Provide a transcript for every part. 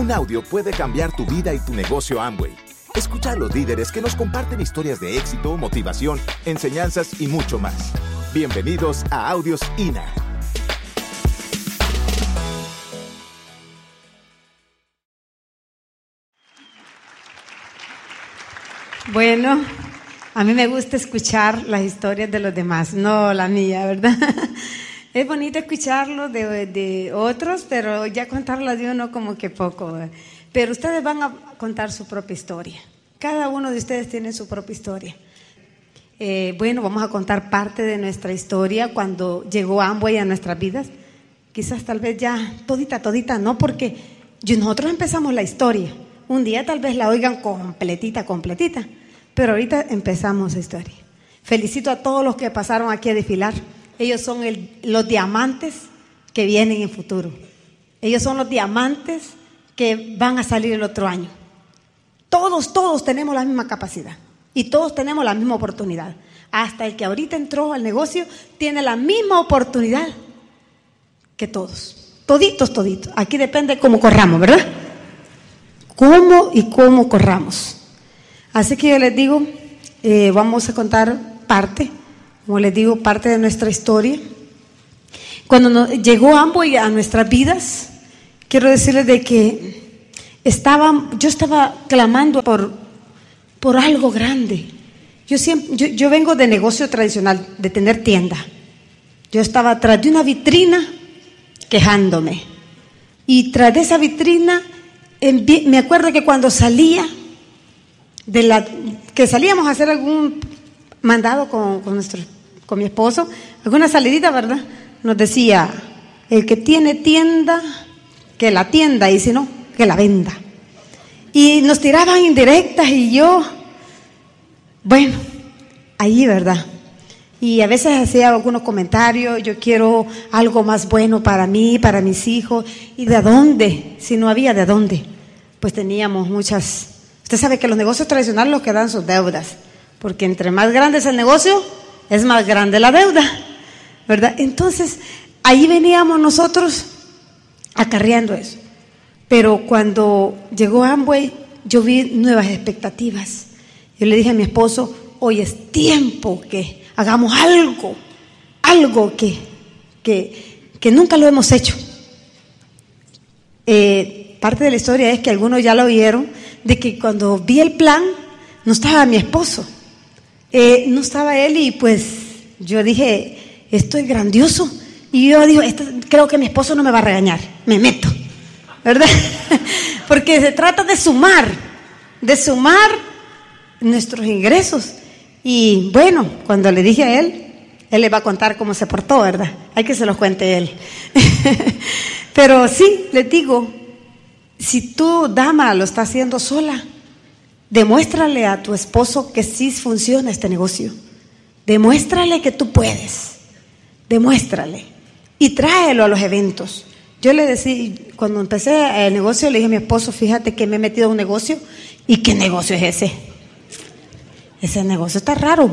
Un audio puede cambiar tu vida y tu negocio Amway. Escucha a los líderes que nos comparten historias de éxito, motivación, enseñanzas y mucho más. Bienvenidos a Audios INA. Bueno, a mí me gusta escuchar las historias de los demás, no la mía, ¿verdad? Es bonito escucharlo de, de otros, pero ya contarlo de uno como que poco. Pero ustedes van a contar su propia historia. Cada uno de ustedes tiene su propia historia. Eh, bueno, vamos a contar parte de nuestra historia cuando llegó Amway a nuestras vidas. Quizás tal vez ya todita, todita, no, porque nosotros empezamos la historia. Un día tal vez la oigan completita, completita, pero ahorita empezamos la historia. Felicito a todos los que pasaron aquí a desfilar. Ellos son los diamantes que vienen en futuro. Ellos son los diamantes que van a salir el otro año. Todos, todos tenemos la misma capacidad y todos tenemos la misma oportunidad. Hasta el que ahorita entró al negocio tiene la misma oportunidad que todos. Toditos, toditos. Aquí depende cómo corramos, ¿verdad? Cómo y cómo corramos. Así que yo les digo, eh, vamos a contar parte como les digo, parte de nuestra historia. Cuando llegó Amboy a nuestras vidas, quiero decirles de que estaba, yo estaba clamando por, por algo grande. Yo, siempre, yo, vengo de negocio tradicional, de tener tienda. Yo estaba tras de una vitrina quejándome. Y tras de esa vitrina, me acuerdo que cuando salía, de la, que salíamos a hacer algún mandado con, con nuestro con mi esposo, alguna salidita, ¿verdad? Nos decía, el que tiene tienda, que la tienda, y si no, que la venda. Y nos tiraban indirectas y yo, bueno, ahí, ¿verdad? Y a veces hacía algunos comentarios, yo quiero algo más bueno para mí, para mis hijos. ¿Y de dónde? Si no había de dónde. Pues teníamos muchas... Usted sabe que los negocios tradicionales los que dan sus deudas. Porque entre más grande es el negocio, es más grande la deuda, ¿verdad? Entonces, ahí veníamos nosotros acarreando eso. Pero cuando llegó Amway, yo vi nuevas expectativas. Yo le dije a mi esposo, hoy es tiempo que hagamos algo, algo que, que, nunca lo hemos hecho. Eh, parte de la historia es que algunos ya lo oyeron, de que cuando vi el plan, no estaba mi esposo. Eh, no estaba él y pues yo dije, esto es grandioso. Y yo digo, creo que mi esposo no me va a regañar, me meto, ¿verdad? Porque se trata de sumar, de sumar nuestros ingresos. Y bueno, cuando le dije a él, él le va a contar cómo se portó, ¿verdad? Hay que se los cuente él. Pero sí, le digo, si tú, dama, lo estás haciendo sola, Demuéstrale a tu esposo que sí funciona este negocio. Demuéstrale que tú puedes. Demuéstrale. Y tráelo a los eventos. Yo le decía, cuando empecé el negocio, le dije a mi esposo, fíjate que me he metido a un negocio. ¿Y qué negocio es ese? Ese negocio está raro.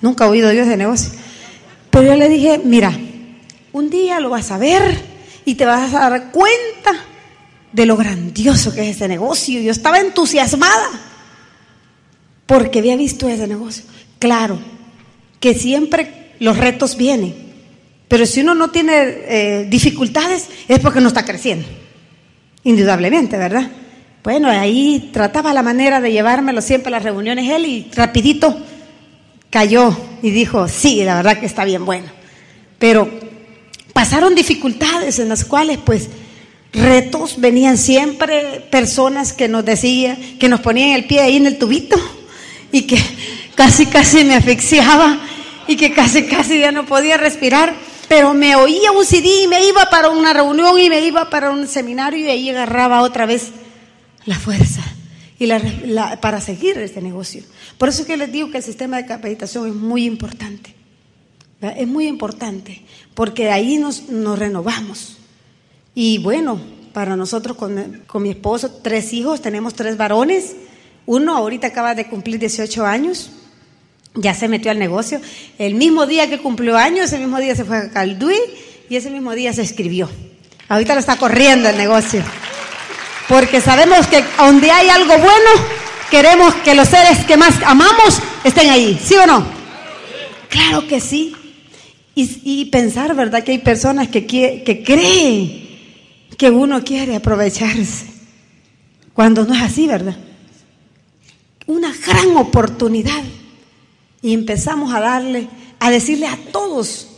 Nunca he oído yo ese negocio. Pero yo le dije, mira, un día lo vas a ver y te vas a dar cuenta de lo grandioso que es ese negocio. Yo estaba entusiasmada porque había visto ese negocio. Claro, que siempre los retos vienen, pero si uno no tiene eh, dificultades es porque no está creciendo, indudablemente, ¿verdad? Bueno, ahí trataba la manera de llevármelo siempre a las reuniones él y rapidito cayó y dijo, sí, la verdad que está bien bueno. Pero pasaron dificultades en las cuales pues retos venían siempre, personas que nos decían, que nos ponían el pie ahí en el tubito y que casi casi me asfixiaba y que casi casi ya no podía respirar, pero me oía un CD y me iba para una reunión y me iba para un seminario y ahí agarraba otra vez la fuerza y la, para seguir este negocio. Por eso es que les digo que el sistema de capacitación es muy importante. Es muy importante porque ahí nos, nos renovamos. Y bueno, para nosotros con, con mi esposo, tres hijos, tenemos tres varones uno ahorita acaba de cumplir 18 años, ya se metió al negocio. El mismo día que cumplió años, ese mismo día se fue a Calduí y ese mismo día se escribió. Ahorita lo está corriendo el negocio. Porque sabemos que donde hay algo bueno, queremos que los seres que más amamos estén ahí, ¿sí o no? Claro que sí. Y, pensar, ¿verdad? Que hay personas que, que creen que uno quiere aprovecharse, cuando no es así, ¿verdad? Una gran oportunidad. Y empezamos a darle, a decirle a todos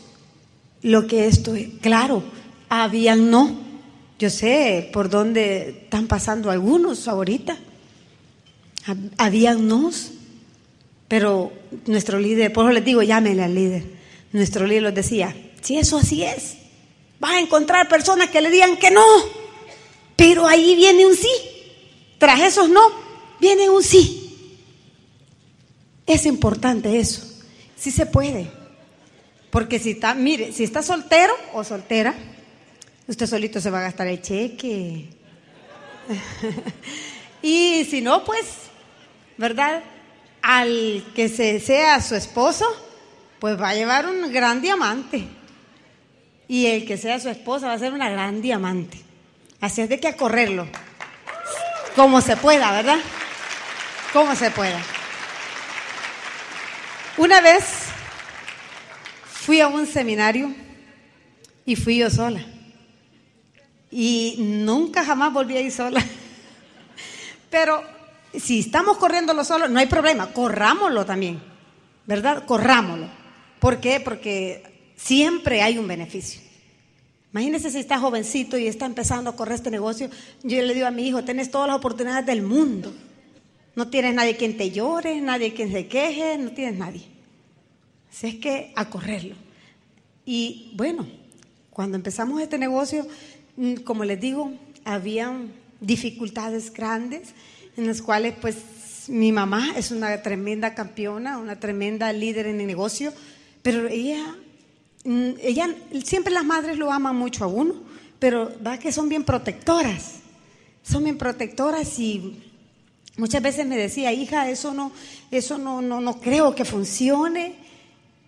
lo que esto es. Claro, habían no. Yo sé por dónde están pasando algunos ahorita. Habían nos. Pero nuestro líder, por eso les digo, llámenle al líder nuestro libro decía, si eso así es, vas a encontrar personas que le digan que no, pero ahí viene un sí. Tras esos no, viene un sí. Es importante eso. Sí se puede. Porque si está, mire, si está soltero o soltera, usted solito se va a gastar el cheque. y si no, pues, ¿verdad? Al que se sea su esposo, pues va a llevar un gran diamante. Y el que sea su esposa va a ser una gran diamante. Así es de que a correrlo. Como se pueda, ¿verdad? Como se pueda. Una vez fui a un seminario y fui yo sola. Y nunca jamás volví a ir sola. Pero si estamos corriéndolo solo, no hay problema, corrámoslo también, ¿verdad? Corrámoslo. ¿Por qué? Porque siempre hay un beneficio. Imagínese si está jovencito y está empezando a correr este negocio. Yo le digo a mi hijo, tienes todas las oportunidades del mundo. No tienes nadie quien te llore, nadie quien se queje, no tienes nadie. Así es que a correrlo. Y bueno, cuando empezamos este negocio, mm, como les digo, habían dificultades grandes en las cuales pues mi mamá es una tremenda campeona, una tremenda líder en el negocio pero ella, mm, ella, siempre las madres lo aman mucho a uno, pero va que son bien protectoras. Son bien protectoras y muchas veces me decía, hija, eso no, eso no, no, no creo que funcione.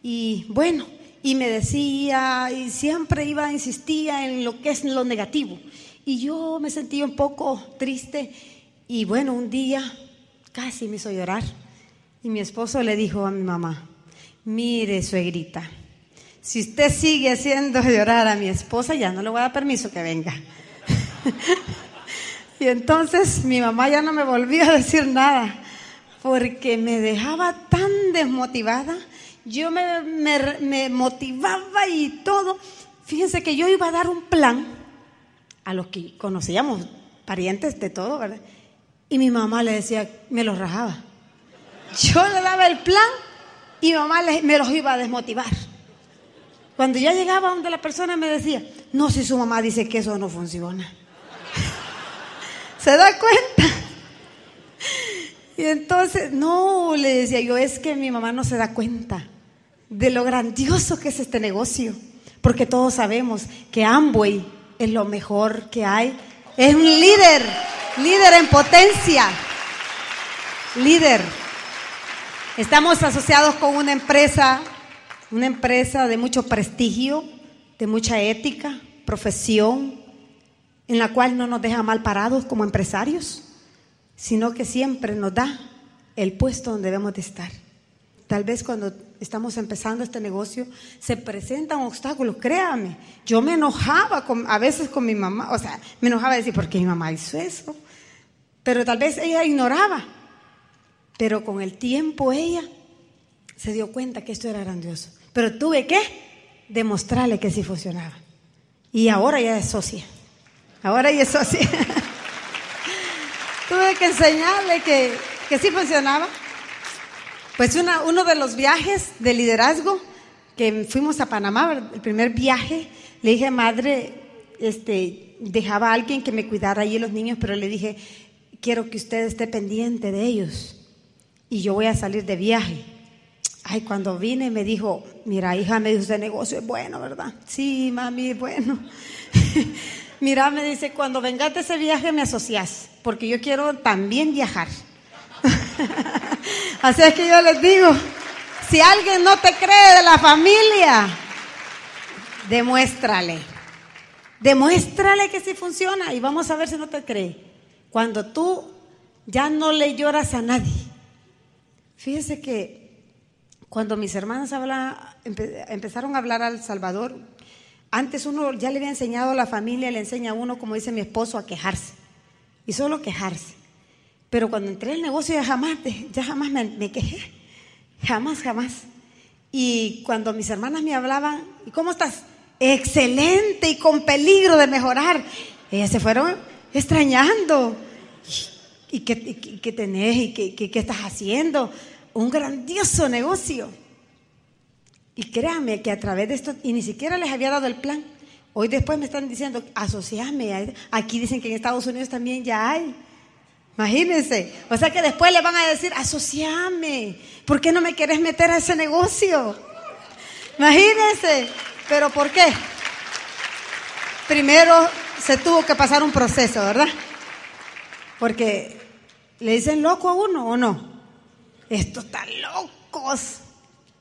Y bueno, y me decía, y siempre iba, insistía en lo que es lo negativo. Y yo me sentía un poco triste. Y bueno, un día casi me hizo llorar. Y mi esposo le dijo a mi mamá, Mire, suegrita, si usted sigue haciendo llorar a mi esposa, ya no le voy a dar permiso que venga. y entonces mi mamá ya no me volvió a decir nada, porque me dejaba tan desmotivada. Yo me, me motivaba y todo. Fíjense que yo iba a dar un plan a los que conocíamos, parientes de todo, ¿verdad? Y mi mamá le decía, me lo rajaba. Yo le daba el plan y mamá me los iba a desmotivar. Cuando ya llegaba donde la persona me decía, no, si su mamá dice que eso no funciona. ¿Se da cuenta? Y entonces, no, le decía yo, es que mi mamá no se da cuenta de lo grandioso que es este negocio, porque todos sabemos que Amway es lo mejor que hay. Es un líder, líder en potencia, líder. Estamos asociados con una empresa, una empresa de mucho prestigio, de mucha ética, profesión, en la cual no nos deja mal parados como empresarios, sino que siempre nos da el puesto donde debemos de estar. Tal vez cuando estamos empezando este negocio se presentan obstáculos, créame. Yo me enojaba a veces con mi mamá, o sea, me enojaba decir, ¿por qué mi mamá hizo eso? Pero tal vez ella ignoraba pero con el tiempo ella se dio cuenta que esto era grandioso. Pero tuve que demostrarle que sí funcionaba. Y ahora ya es socia. Ahora ya es socia. tuve que enseñarle que, que sí funcionaba. Pues uno de los viajes de liderazgo que fuimos a Panamá, el primer viaje, le dije, madre, este, dejaba a alguien que me cuidara allí los niños, pero le dije, quiero que usted esté pendiente de ellos y yo voy a salir de viaje. Ay, cuando vine me dijo, mira hija, me dijo, ese negocio es bueno, ¿verdad? Sí, mami, es bueno. mira, me dice, cuando vengas de ese viaje me asocias, porque yo quiero también viajar. Así es que yo les digo, si alguien no te cree de la familia, demuéstrale. Demuéstrale que sí funciona y vamos a ver si no te cree. Cuando tú ya no le lloras a nadie. Fíjese que cuando mis hermanas empezaron a hablar al Salvador, antes uno ya le había enseñado a la familia, le enseña a uno, como dice mi esposo, a quejarse. Y solo quejarse. Pero cuando entré al negocio ya jamás, ya jamás me, quejé. Jamás, jamás. Y cuando mis hermanas me hablaban, ¿y cómo estás? Excelente y con peligro de mejorar. Ellas se fueron extrañando. ¿Y qué, tenés? ¿Y qué, qué estás haciendo? Un grandioso negocio. Y créanme que a través de esto, y ni siquiera les había dado el plan. Hoy después me están diciendo, asociame. Aquí dicen que en Estados Unidos también ya hay. Imagínense. O sea que después le van a decir, asociame. ¿Por qué no me quieres meter a ese negocio? Imagínense. ¿Pero por qué? Primero se tuvo que pasar un proceso, ¿verdad? Porque le dicen loco a uno o no. Estos están locos.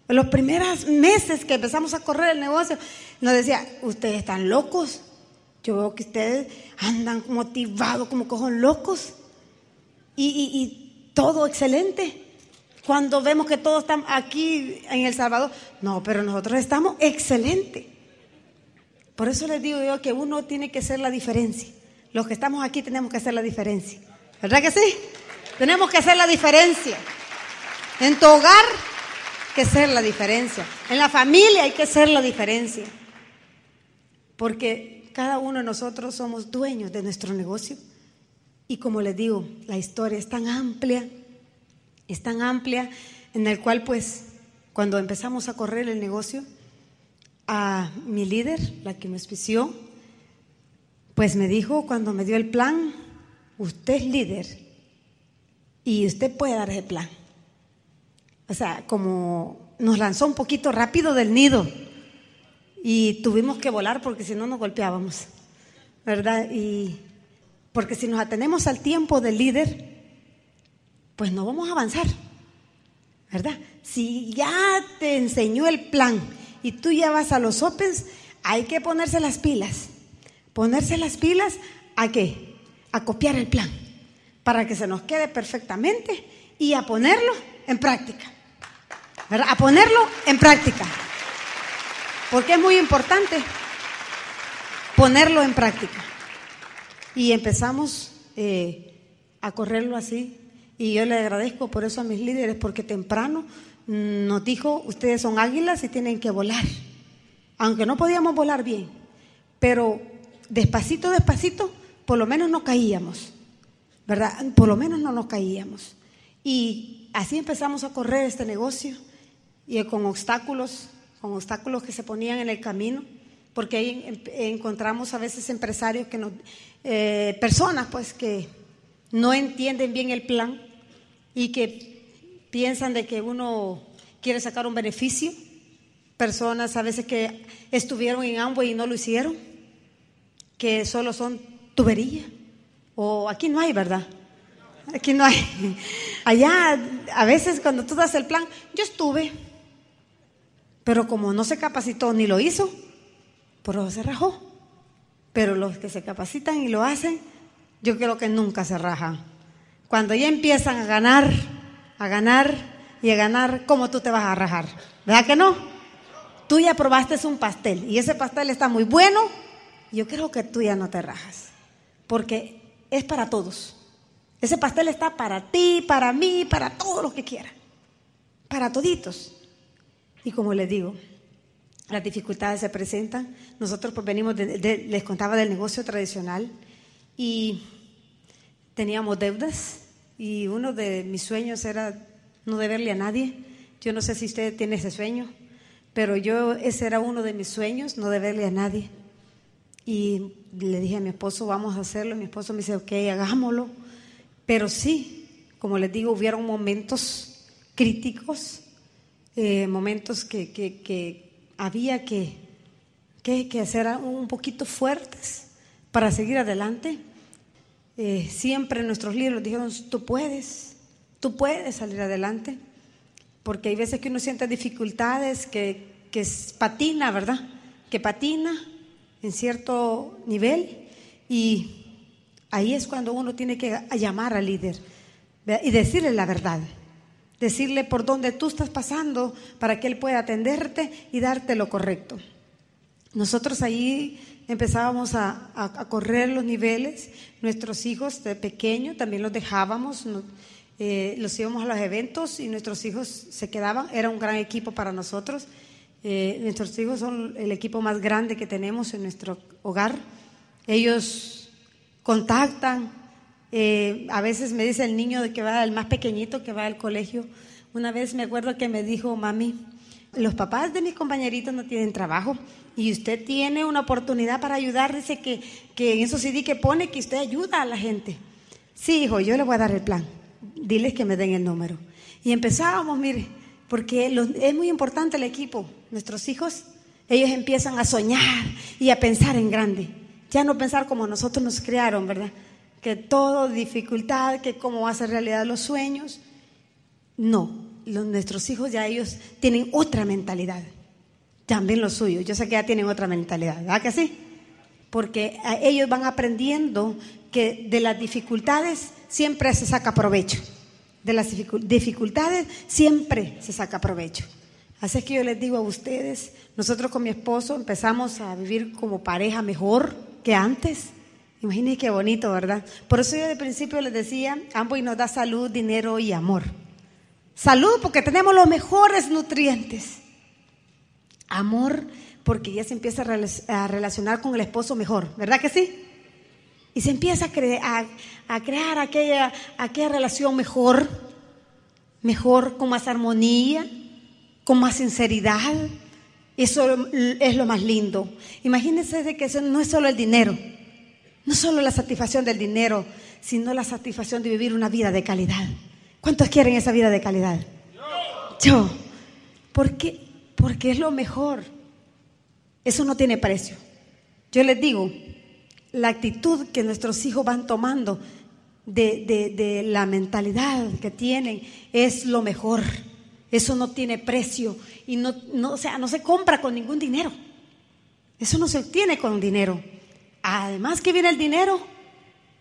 En los primeros meses que empezamos a correr el negocio, nos decía, ustedes están locos. Yo veo que ustedes andan motivados como cojos locos y, todo excelente. Cuando vemos que todos están aquí en El Salvador, no, pero nosotros estamos excelente. Por eso les digo yo que uno tiene que hacer la diferencia. Los que estamos aquí tenemos que hacer la diferencia. ¿Verdad que sí? Tenemos que hacer la diferencia. En tu hogar, que hacer la diferencia. En la familia hay que hacer la diferencia. Porque cada uno de nosotros somos dueños de nuestro negocio. Y como les digo, la historia es tan amplia, es tan amplia, en el cual pues cuando empezamos a correr el negocio, a mi líder, la que me auspició, pues me dijo cuando me dio el plan, usted es líder y usted puede dar ese plan. O sea, como nos lanzó un poquito rápido del nido y tuvimos que volar porque si no nos golpeábamos, ¿verdad? Y porque si nos atenemos al tiempo del líder, pues no vamos a avanzar. ¿Verdad? Si ya te enseñó el plan y tú ya vas a los Opens, hay que ponerse las pilas. Ponerse las pilas a qué? A copiar el plan para que se nos quede perfectamente y a ponerlo en práctica. A ponerlo en práctica. Porque es muy importante ponerlo en práctica. Y empezamos eh, a correrlo así. Y yo le agradezco por eso a mis líderes, porque temprano nos dijo, ustedes son águilas y tienen que volar. Aunque no podíamos volar bien, pero despacito, despacito, por lo menos no caíamos, ¿verdad? Por lo menos no nos caíamos. Y así empezamos a correr este negocio y con obstáculos, con obstáculos que se ponían en el camino, porque ahí encontramos a veces empresarios que nos eh, personas pues que no entienden bien el plan y que piensan de que uno quiere sacar un beneficio. Personas a veces que estuvieron en Amway y no lo hicieron, que solo son tubería. O aquí no hay, ¿verdad? Aquí no hay. Allá, a veces cuando tú das el plan, yo estuve, pero como no se capacitó ni lo hizo, por eso se rajó. Pero los que se capacitan y lo hacen, yo creo que nunca se rajan. Cuando ya empiezan a ganar, a ganar y a ganar, ¿cómo tú te vas a rajar? ¿Verdad que no? Tú ya probaste un pastel y ese pastel está muy bueno, yo creo que tú ya no te rajas, porque es para todos. Ese pastel está para ti, para mí, para todos los que quieran, para toditos. Y como les digo, las dificultades se presentan. Nosotros pues venimos, les contaba del negocio tradicional y teníamos deudas y uno de mis sueños era no deberle a nadie. Yo no sé si usted tiene ese sueño, pero yo ese era uno de mis sueños, no deberle a nadie. Y le dije a mi esposo, vamos a hacerlo. Mi esposo me dice, ok, hagámoslo. Pero sí, como les digo, hubieron momentos críticos, eh, momentos que, que había que, que, ser un poquito fuertes para seguir adelante. Eh, siempre nuestros líderes dijeron, tú puedes, tú puedes salir adelante, porque hay veces que uno siente dificultades, que, que patina, ¿verdad? Que patina en cierto nivel y Ahí es cuando uno tiene que llamar al líder y decirle la verdad. Decirle por dónde tú estás pasando para que él pueda atenderte y darte lo correcto. Nosotros ahí empezábamos a, correr los niveles. Nuestros hijos de pequeño también los dejábamos, eh, los íbamos a los eventos y nuestros hijos se quedaban. Era un gran equipo para nosotros. Eh, nuestros hijos son el equipo más grande que tenemos en nuestro hogar. Ellos contactan. Eh, a veces me dice el niño que va, el más pequeñito que va al colegio. Una vez me acuerdo que me dijo, mami, los papás de mis compañeritos no tienen trabajo y usted tiene una oportunidad para ayudar. Dice que, que en esos CD que pone que usted ayuda a la gente. Sí, hijo, yo le voy a dar el plan. Diles que me den el número. Y empezábamos, mire, porque es muy importante el equipo. Nuestros hijos, ellos empiezan a soñar y a pensar en grande. Ya no pensar como nosotros nos crearon, ¿verdad? Que todo dificultad, que cómo va a ser realidad los sueños. No, nuestros hijos ya ellos tienen otra mentalidad. También los suyos. Yo sé que ya tienen otra mentalidad, ¿verdad que sí? Porque ellos van aprendiendo que de las dificultades siempre se saca provecho. De las dificultades siempre se saca provecho. Así que yo les digo a ustedes, nosotros con mi esposo empezamos a vivir como pareja mejor que antes. Imagínense qué bonito, ¿verdad? Por eso yo de principio les decía, ambos nos da salud, dinero y amor. Salud porque tenemos los mejores nutrientes. Amor porque ya se empieza a relacionar con el esposo mejor, ¿verdad que sí? Y se empieza a, a, crear aquella, aquella relación mejor, mejor, con más armonía, con más sinceridad. Eso es lo más lindo. Imagínense de que eso no es solo el dinero, no solo la satisfacción del dinero, sino la satisfacción de vivir una vida de calidad. ¿Cuántos quieren esa vida de calidad? Yo. ¿Por qué? Porque es lo mejor. Eso no tiene precio. Yo les digo, la actitud que nuestros hijos van tomando de, la mentalidad que tienen es lo mejor. Eso no tiene precio y no, no, o sea, no se compra con ningún dinero. Eso no se obtiene con dinero. Además que viene el dinero,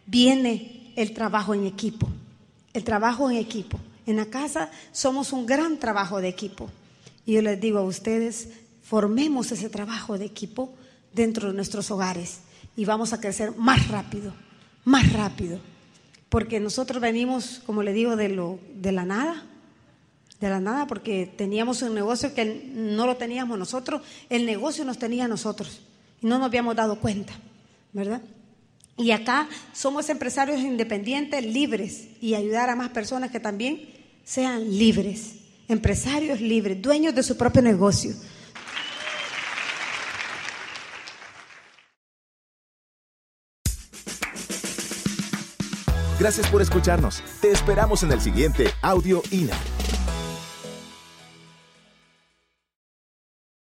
viene el trabajo en equipo el trabajo en equipo. En la casa somos un gran trabajo de equipo. Y yo les digo a ustedes, formemos ese trabajo de equipo dentro de nuestros hogares y vamos a crecer más rápido, más rápido. Porque nosotros venimos, como le digo, de, lo, de la nada, de la nada, porque teníamos un negocio que no lo teníamos nosotros, el negocio nos tenía nosotros y no nos habíamos dado cuenta, ¿verdad? Y acá somos empresarios independientes, libres, y ayudar a más personas que también sean libres, empresarios libres, dueños de su propio negocio. Gracias por escucharnos. Te esperamos en el siguiente Audio INA.